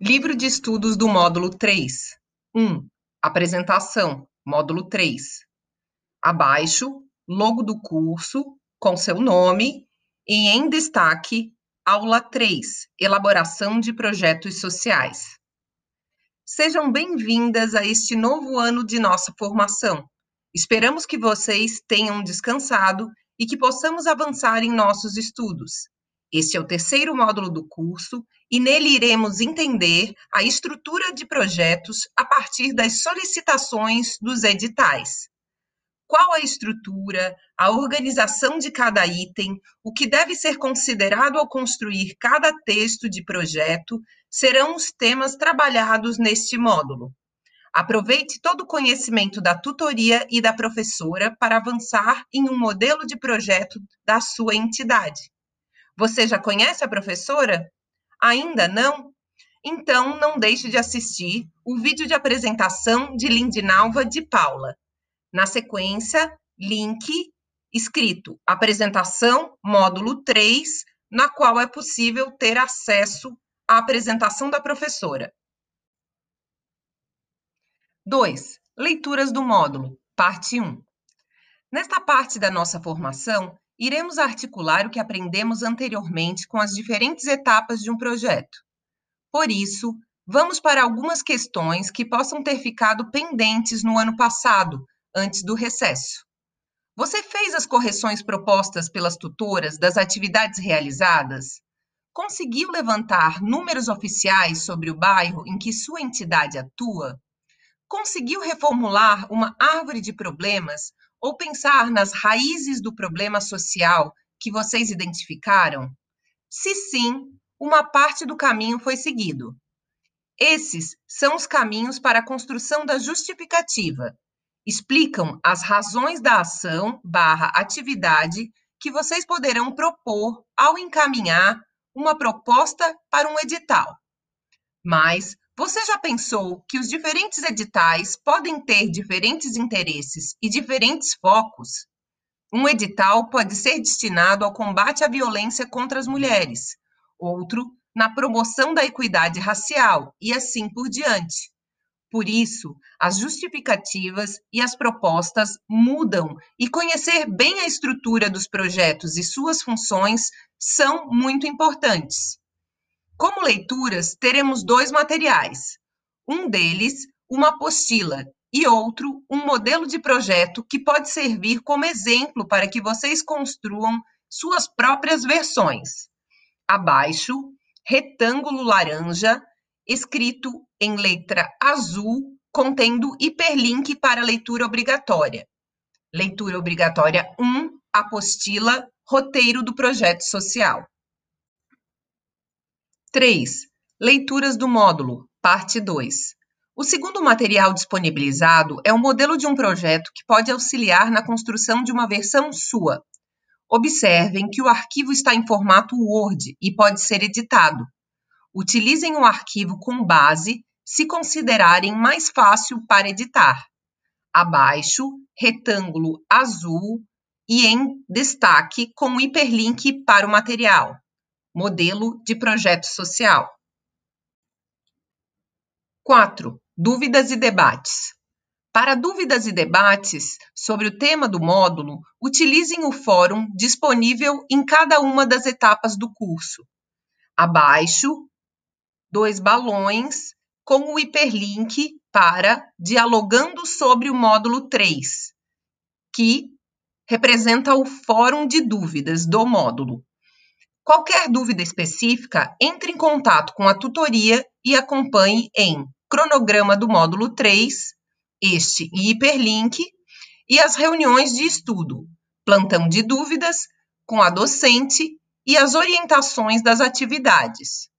Livro de estudos do módulo 3. 1. Apresentação, módulo 3. Abaixo, logo do curso, com seu nome, e em destaque, aula 3, elaboração de projetos sociais. Sejam bem-vindas a este novo ano de nossa formação. Esperamos que vocês tenham descansado e que possamos avançar em nossos estudos. Este é o terceiro módulo do curso e nele iremos entender a estrutura de projetos a partir das solicitações dos editais. Qual a estrutura, a organização de cada item, o que deve ser considerado ao construir cada texto de projeto serão os temas trabalhados neste módulo. Aproveite todo o conhecimento da tutoria e da professora para avançar em um modelo de projeto da sua entidade. Você já conhece a professora? Ainda não? Então, não deixe de assistir o vídeo de apresentação de Lindinalva de Paula. Na sequência, link escrito Apresentação Módulo 3, na qual é possível ter acesso à apresentação da professora. 2. Leituras do módulo, parte 1. Nesta parte da nossa formação, iremos articular o que aprendemos anteriormente com as diferentes etapas de um projeto. Por isso, vamos para algumas questões que possam ter ficado pendentes no ano passado, antes do recesso. Você fez as correções propostas pelas tutoras das atividades realizadas? Conseguiu levantar números oficiais sobre o bairro em que sua entidade atua? Conseguiu reformular uma árvore de problemas ou pensar nas raízes do problema social que vocês identificaram? Se sim, uma parte do caminho foi seguido. Esses são os caminhos para a construção da justificativa. Explicam as razões da ação barra atividade que vocês poderão propor ao encaminhar uma proposta para um edital. Mas você já pensou que os diferentes editais podem ter diferentes interesses e diferentes focos? Um edital pode ser destinado ao combate à violência contra as mulheres, outro na promoção da equidade racial e assim por diante. Por isso, as justificativas e as propostas mudam e conhecer bem a estrutura dos projetos e suas funções são muito importantes. Como leituras, teremos dois materiais. Um deles, uma apostila, e outro, um modelo de projeto que pode servir como exemplo para que vocês construam suas próprias versões. Abaixo, retângulo laranja, escrito em letra azul, contendo hiperlink para leitura obrigatória. Leitura obrigatória 1, apostila, roteiro do projeto social. 3. Leituras do módulo, parte 2. O segundo material disponibilizado é o modelo de um projeto que pode auxiliar na construção de uma versão sua. Observem que o arquivo está em formato Word e pode ser editado. Utilizem o arquivo com base se considerarem mais fácil para editar. Abaixo, retângulo azul e em destaque com hiperlink para o material modelo de projeto social. 4. Dúvidas e debates. Para dúvidas e debates sobre o tema do módulo, utilizem o fórum disponível em cada uma das etapas do curso. Abaixo, dois balões com o hiperlink para Dialogando sobre o módulo 3, que representa o fórum de dúvidas do módulo. Qualquer dúvida específica, entre em contato com a tutoria e acompanhe em cronograma do módulo 3, este e hiperlink, e as reuniões de estudo, plantão de dúvidas com a docente e as orientações das atividades.